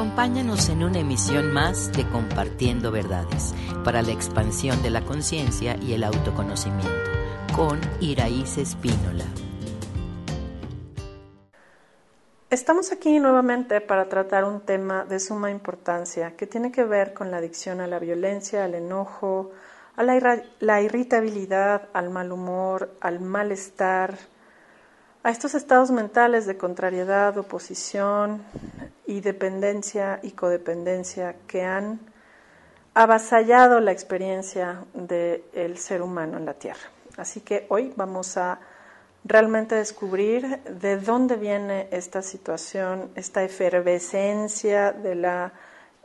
Acompáñanos en una emisión más de Compartiendo Verdades para la expansión de la conciencia y el autoconocimiento con Iraíz Espínola. Estamos aquí nuevamente para tratar un tema de suma importancia que tiene que ver con la adicción a la violencia, al enojo, a la, la irritabilidad, al mal humor, al malestar, a estos estados mentales de contrariedad, oposición y dependencia y codependencia que han avasallado la experiencia del ser humano en la Tierra. Así que hoy vamos a realmente descubrir de dónde viene esta situación, esta efervescencia de la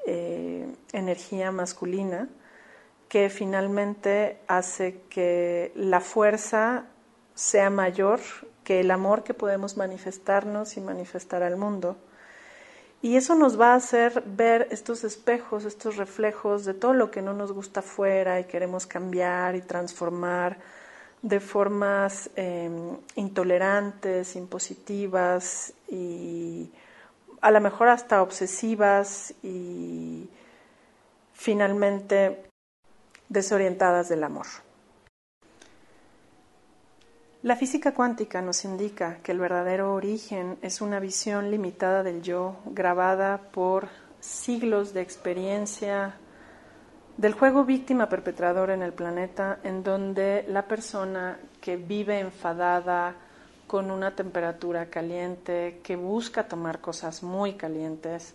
eh, energía masculina que finalmente hace que la fuerza sea mayor que el amor que podemos manifestarnos y manifestar al mundo. Y eso nos va a hacer ver estos espejos, estos reflejos de todo lo que no nos gusta afuera y queremos cambiar y transformar de formas em, intolerantes, impositivas y a lo mejor hasta obsesivas y finalmente desorientadas del amor. La física cuántica nos indica que el verdadero origen es una visión limitada del yo, grabada por siglos de experiencia del juego víctima perpetrador en el planeta, en donde la persona que vive enfadada con una temperatura caliente, que busca tomar cosas muy calientes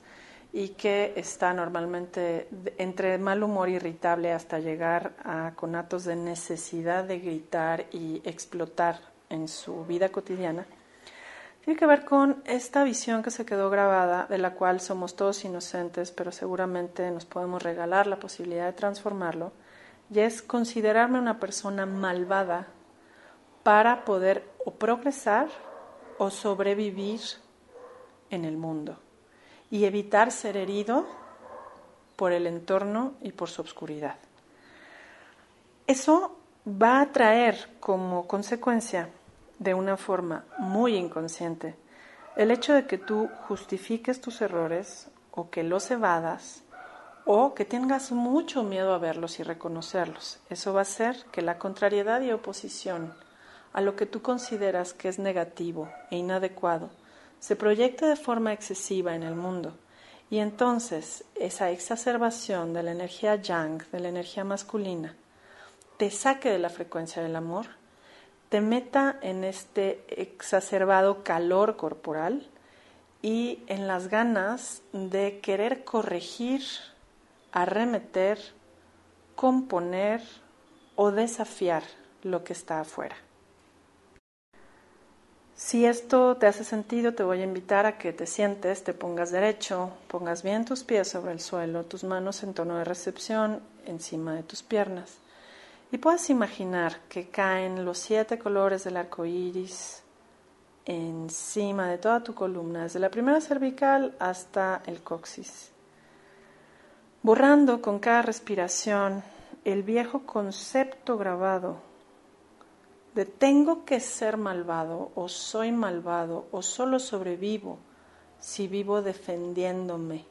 y que está normalmente entre mal humor irritable hasta llegar a conatos de necesidad de gritar y explotar en su vida cotidiana, tiene que ver con esta visión que se quedó grabada, de la cual somos todos inocentes, pero seguramente nos podemos regalar la posibilidad de transformarlo, y es considerarme una persona malvada para poder o progresar o sobrevivir en el mundo y evitar ser herido por el entorno y por su oscuridad. Eso va a traer como consecuencia de una forma muy inconsciente el hecho de que tú justifiques tus errores o que los evadas o que tengas mucho miedo a verlos y reconocerlos. Eso va a hacer que la contrariedad y oposición a lo que tú consideras que es negativo e inadecuado se proyecte de forma excesiva en el mundo. Y entonces esa exacerbación de la energía yang, de la energía masculina, te saque de la frecuencia del amor te meta en este exacerbado calor corporal y en las ganas de querer corregir, arremeter, componer o desafiar lo que está afuera. Si esto te hace sentido, te voy a invitar a que te sientes, te pongas derecho, pongas bien tus pies sobre el suelo, tus manos en tono de recepción encima de tus piernas. Y puedes imaginar que caen los siete colores del arco iris encima de toda tu columna, desde la primera cervical hasta el coxis, borrando con cada respiración el viejo concepto grabado de tengo que ser malvado o soy malvado o solo sobrevivo si vivo defendiéndome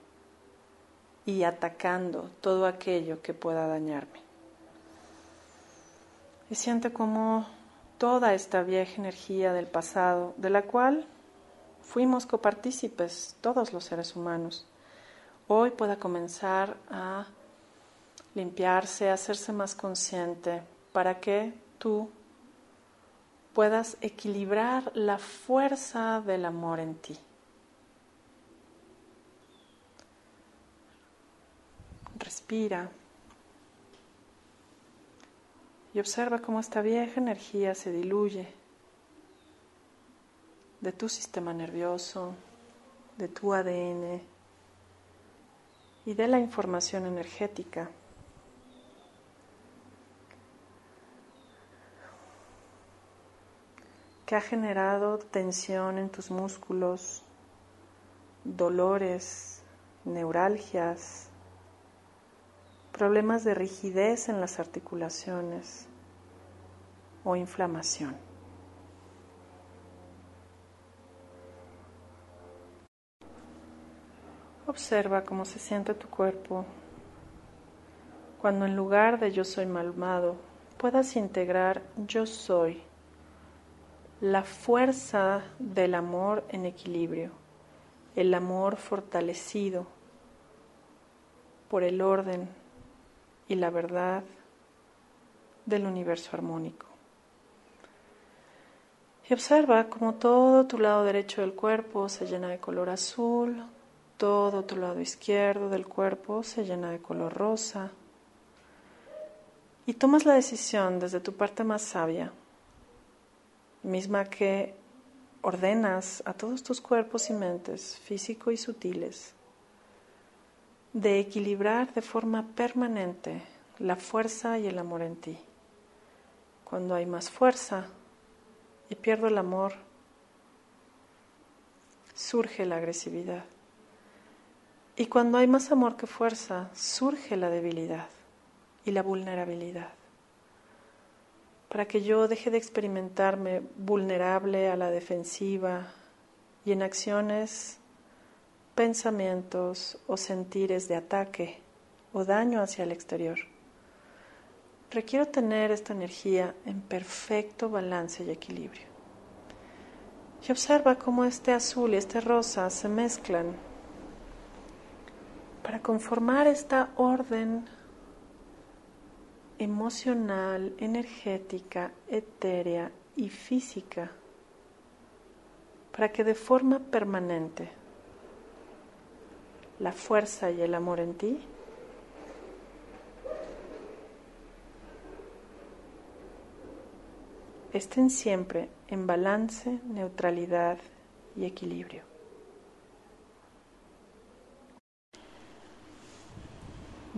y atacando todo aquello que pueda dañarme. Y siente como toda esta vieja energía del pasado, de la cual fuimos copartícipes todos los seres humanos, hoy pueda comenzar a limpiarse, a hacerse más consciente, para que tú puedas equilibrar la fuerza del amor en ti. Respira y observa cómo esta vieja energía se diluye de tu sistema nervioso, de tu ADN y de la información energética. Que ha generado tensión en tus músculos, dolores, neuralgias, problemas de rigidez en las articulaciones o inflamación. Observa cómo se siente tu cuerpo cuando en lugar de yo soy malvado puedas integrar yo soy, la fuerza del amor en equilibrio, el amor fortalecido por el orden y la verdad del universo armónico. Y observa cómo todo tu lado derecho del cuerpo se llena de color azul, todo tu lado izquierdo del cuerpo se llena de color rosa. Y tomas la decisión desde tu parte más sabia, misma que ordenas a todos tus cuerpos y mentes, físico y sutiles, de equilibrar de forma permanente la fuerza y el amor en ti. Cuando hay más fuerza y pierdo el amor, surge la agresividad. Y cuando hay más amor que fuerza, surge la debilidad y la vulnerabilidad. Para que yo deje de experimentarme vulnerable a la defensiva y en acciones, pensamientos o sentires de ataque o daño hacia el exterior. Requiero tener esta energía en perfecto balance y equilibrio. Y observa cómo este azul y este rosa se mezclan para conformar esta orden emocional, energética, etérea y física, para que de forma permanente la fuerza y el amor en ti estén siempre en balance, neutralidad y equilibrio.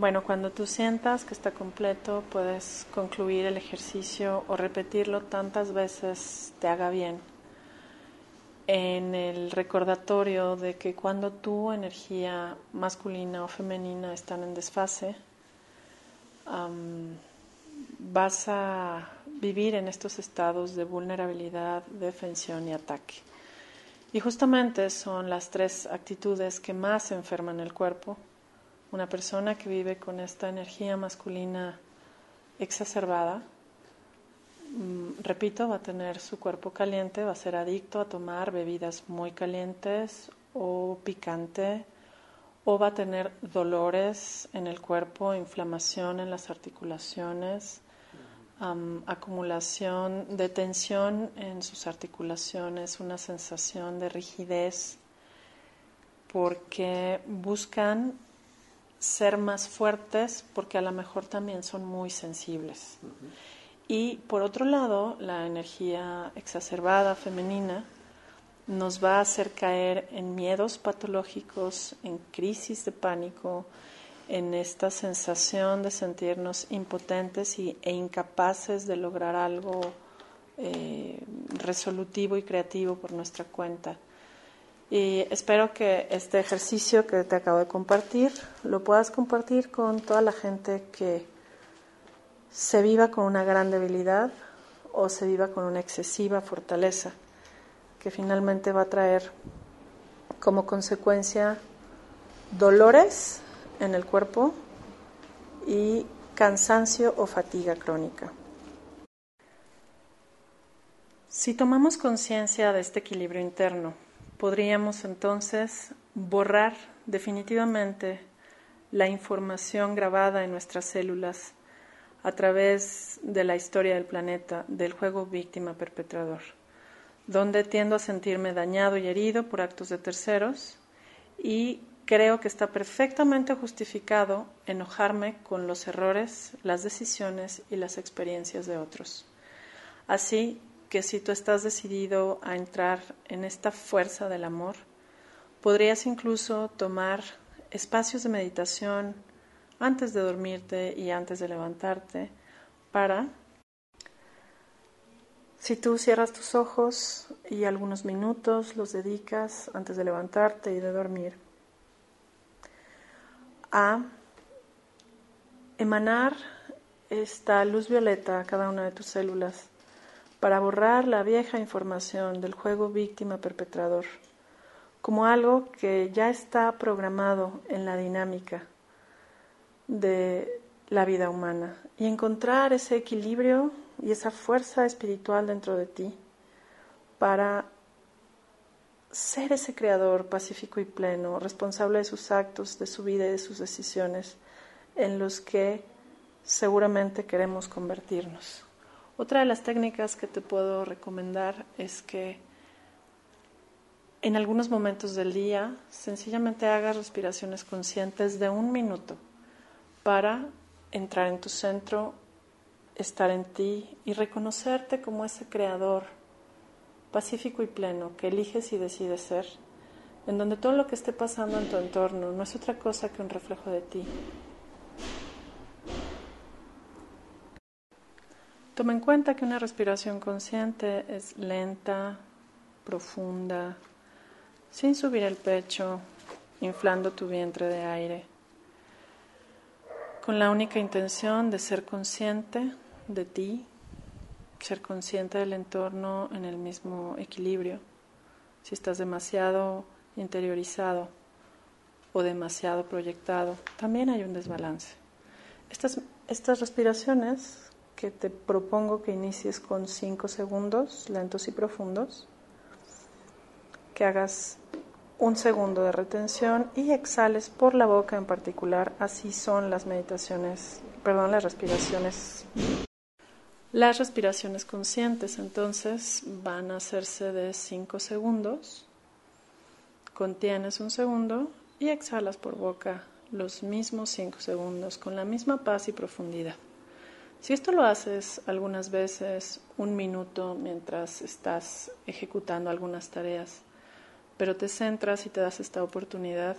Bueno, cuando tú sientas que está completo, puedes concluir el ejercicio o repetirlo tantas veces te haga bien. En el recordatorio de que cuando tu energía masculina o femenina están en desfase, vas a vivir en estos estados de vulnerabilidad, defensión y ataque. Y justamente son las tres actitudes que más enferman el cuerpo una persona que vive con esta energía masculina exacerbada, mm, repito, va a tener su cuerpo caliente, va a ser adicto a tomar bebidas muy calientes o picante, o va a tener dolores en el cuerpo, inflamación en las articulaciones, acumulación de tensión en sus articulaciones, una sensación de rigidez, porque buscan ser más fuertes porque a lo mejor también son muy sensibles. Y por otro lado, la energía exacerbada femenina nos va a hacer caer en miedos patológicos, en crisis de pánico, en esta sensación de sentirnos impotentes y, e incapaces de lograr algo eh, resolutivo y creativo por nuestra cuenta. Y espero que este ejercicio que te acabo de compartir lo puedas compartir con toda la gente que se viva con una gran debilidad o se viva con una excesiva fortaleza, que finalmente va a traer como consecuencia dolores en el cuerpo y cansancio o fatiga crónica. Si tomamos conciencia de este equilibrio interno, podríamos entonces borrar definitivamente la información grabada en nuestras células a través de la historia del planeta del juego víctima perpetrador, donde tiendo a sentirme dañado y herido por actos de terceros y creo que está perfectamente justificado enojarme con los errores, las decisiones y las experiencias de otros. Así que si tú estás decidido a entrar en esta fuerza del amor, podrías incluso tomar espacios de meditación antes de dormirte y antes de levantarte para, si tú cierras tus ojos y algunos minutos los dedicas antes de levantarte y de dormir, a emanar esta luz violeta a cada una de tus células para borrar la vieja información del juego víctima-perpetrador, como algo que ya está programado en la dinámica de la vida humana y encontrar ese equilibrio y esa fuerza espiritual dentro de ti para ser ese creador pacífico y pleno, responsable de sus actos, de su vida y de sus decisiones, en los que seguramente queremos convertirnos. Otra de las técnicas que te puedo recomendar es que en algunos momentos del día sencillamente hagas respiraciones conscientes de un minuto para entrar en tu centro, estar en ti y reconocerte como ese creador pacífico y pleno que eliges y decides ser, en donde todo lo que esté pasando en tu entorno no es otra cosa que un reflejo de ti. Toma en cuenta que una respiración consciente es lenta, profunda, sin subir el pecho, inflando tu vientre de aire, con la única intención de ser consciente de ti ser consciente del entorno en el mismo equilibrio. Si estás demasiado interiorizado o demasiado proyectado, también hay un desbalance. Estas, estas respiraciones que te propongo que inicies con 5 segundos lentos y profundos, que hagas un segundo de retención y exhales por la boca en particular. Así son las meditaciones, perdón, las respiraciones las respiraciones conscientes entonces van a hacerse de 5 segundos. Contienes un segundo y exhalas por boca los mismos 5 segundos con la misma paz y profundidad. Si esto lo haces algunas veces, un minuto mientras estás ejecutando algunas tareas, pero te centras y te das esta oportunidad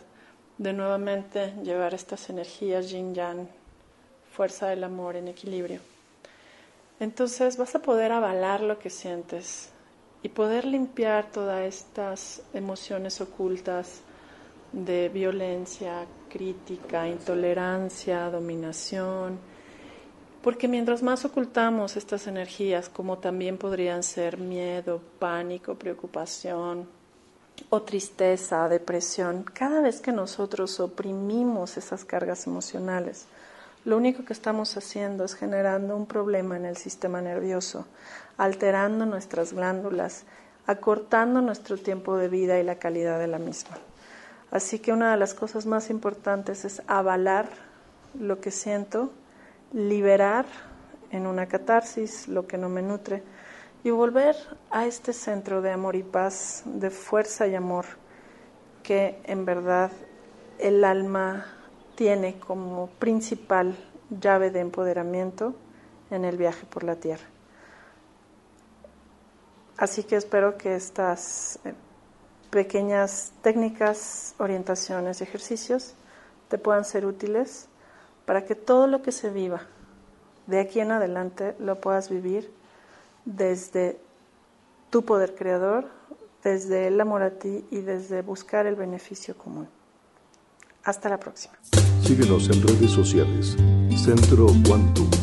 de nuevamente llevar estas energías yin yang, fuerza del amor en equilibrio. Entonces vas a poder avalar lo que sientes y poder limpiar todas estas emociones ocultas de violencia, crítica, intolerancia, dominación, porque mientras más ocultamos estas energías, como también podrían ser miedo, pánico, preocupación o tristeza, depresión, cada vez que nosotros oprimimos esas cargas emocionales, lo único que estamos haciendo es generando un problema en el sistema nervioso, alterando nuestras glándulas, acortando nuestro tiempo de vida y la calidad de la misma. Así que una de las cosas más importantes es avalar lo que siento, liberar en una catarsis lo que no me nutre y volver a este centro de amor y paz, de fuerza y amor que en verdad el alma tiene como principal llave de empoderamiento en el viaje por la Tierra. Así que espero que estas eh, pequeñas técnicas, orientaciones y ejercicios te puedan ser útiles para que todo lo que se viva de aquí en adelante lo puedas vivir desde tu poder creador, desde el amor a ti y desde buscar el beneficio común. Hasta la próxima. Síguenos en redes sociales. Centro Quantum.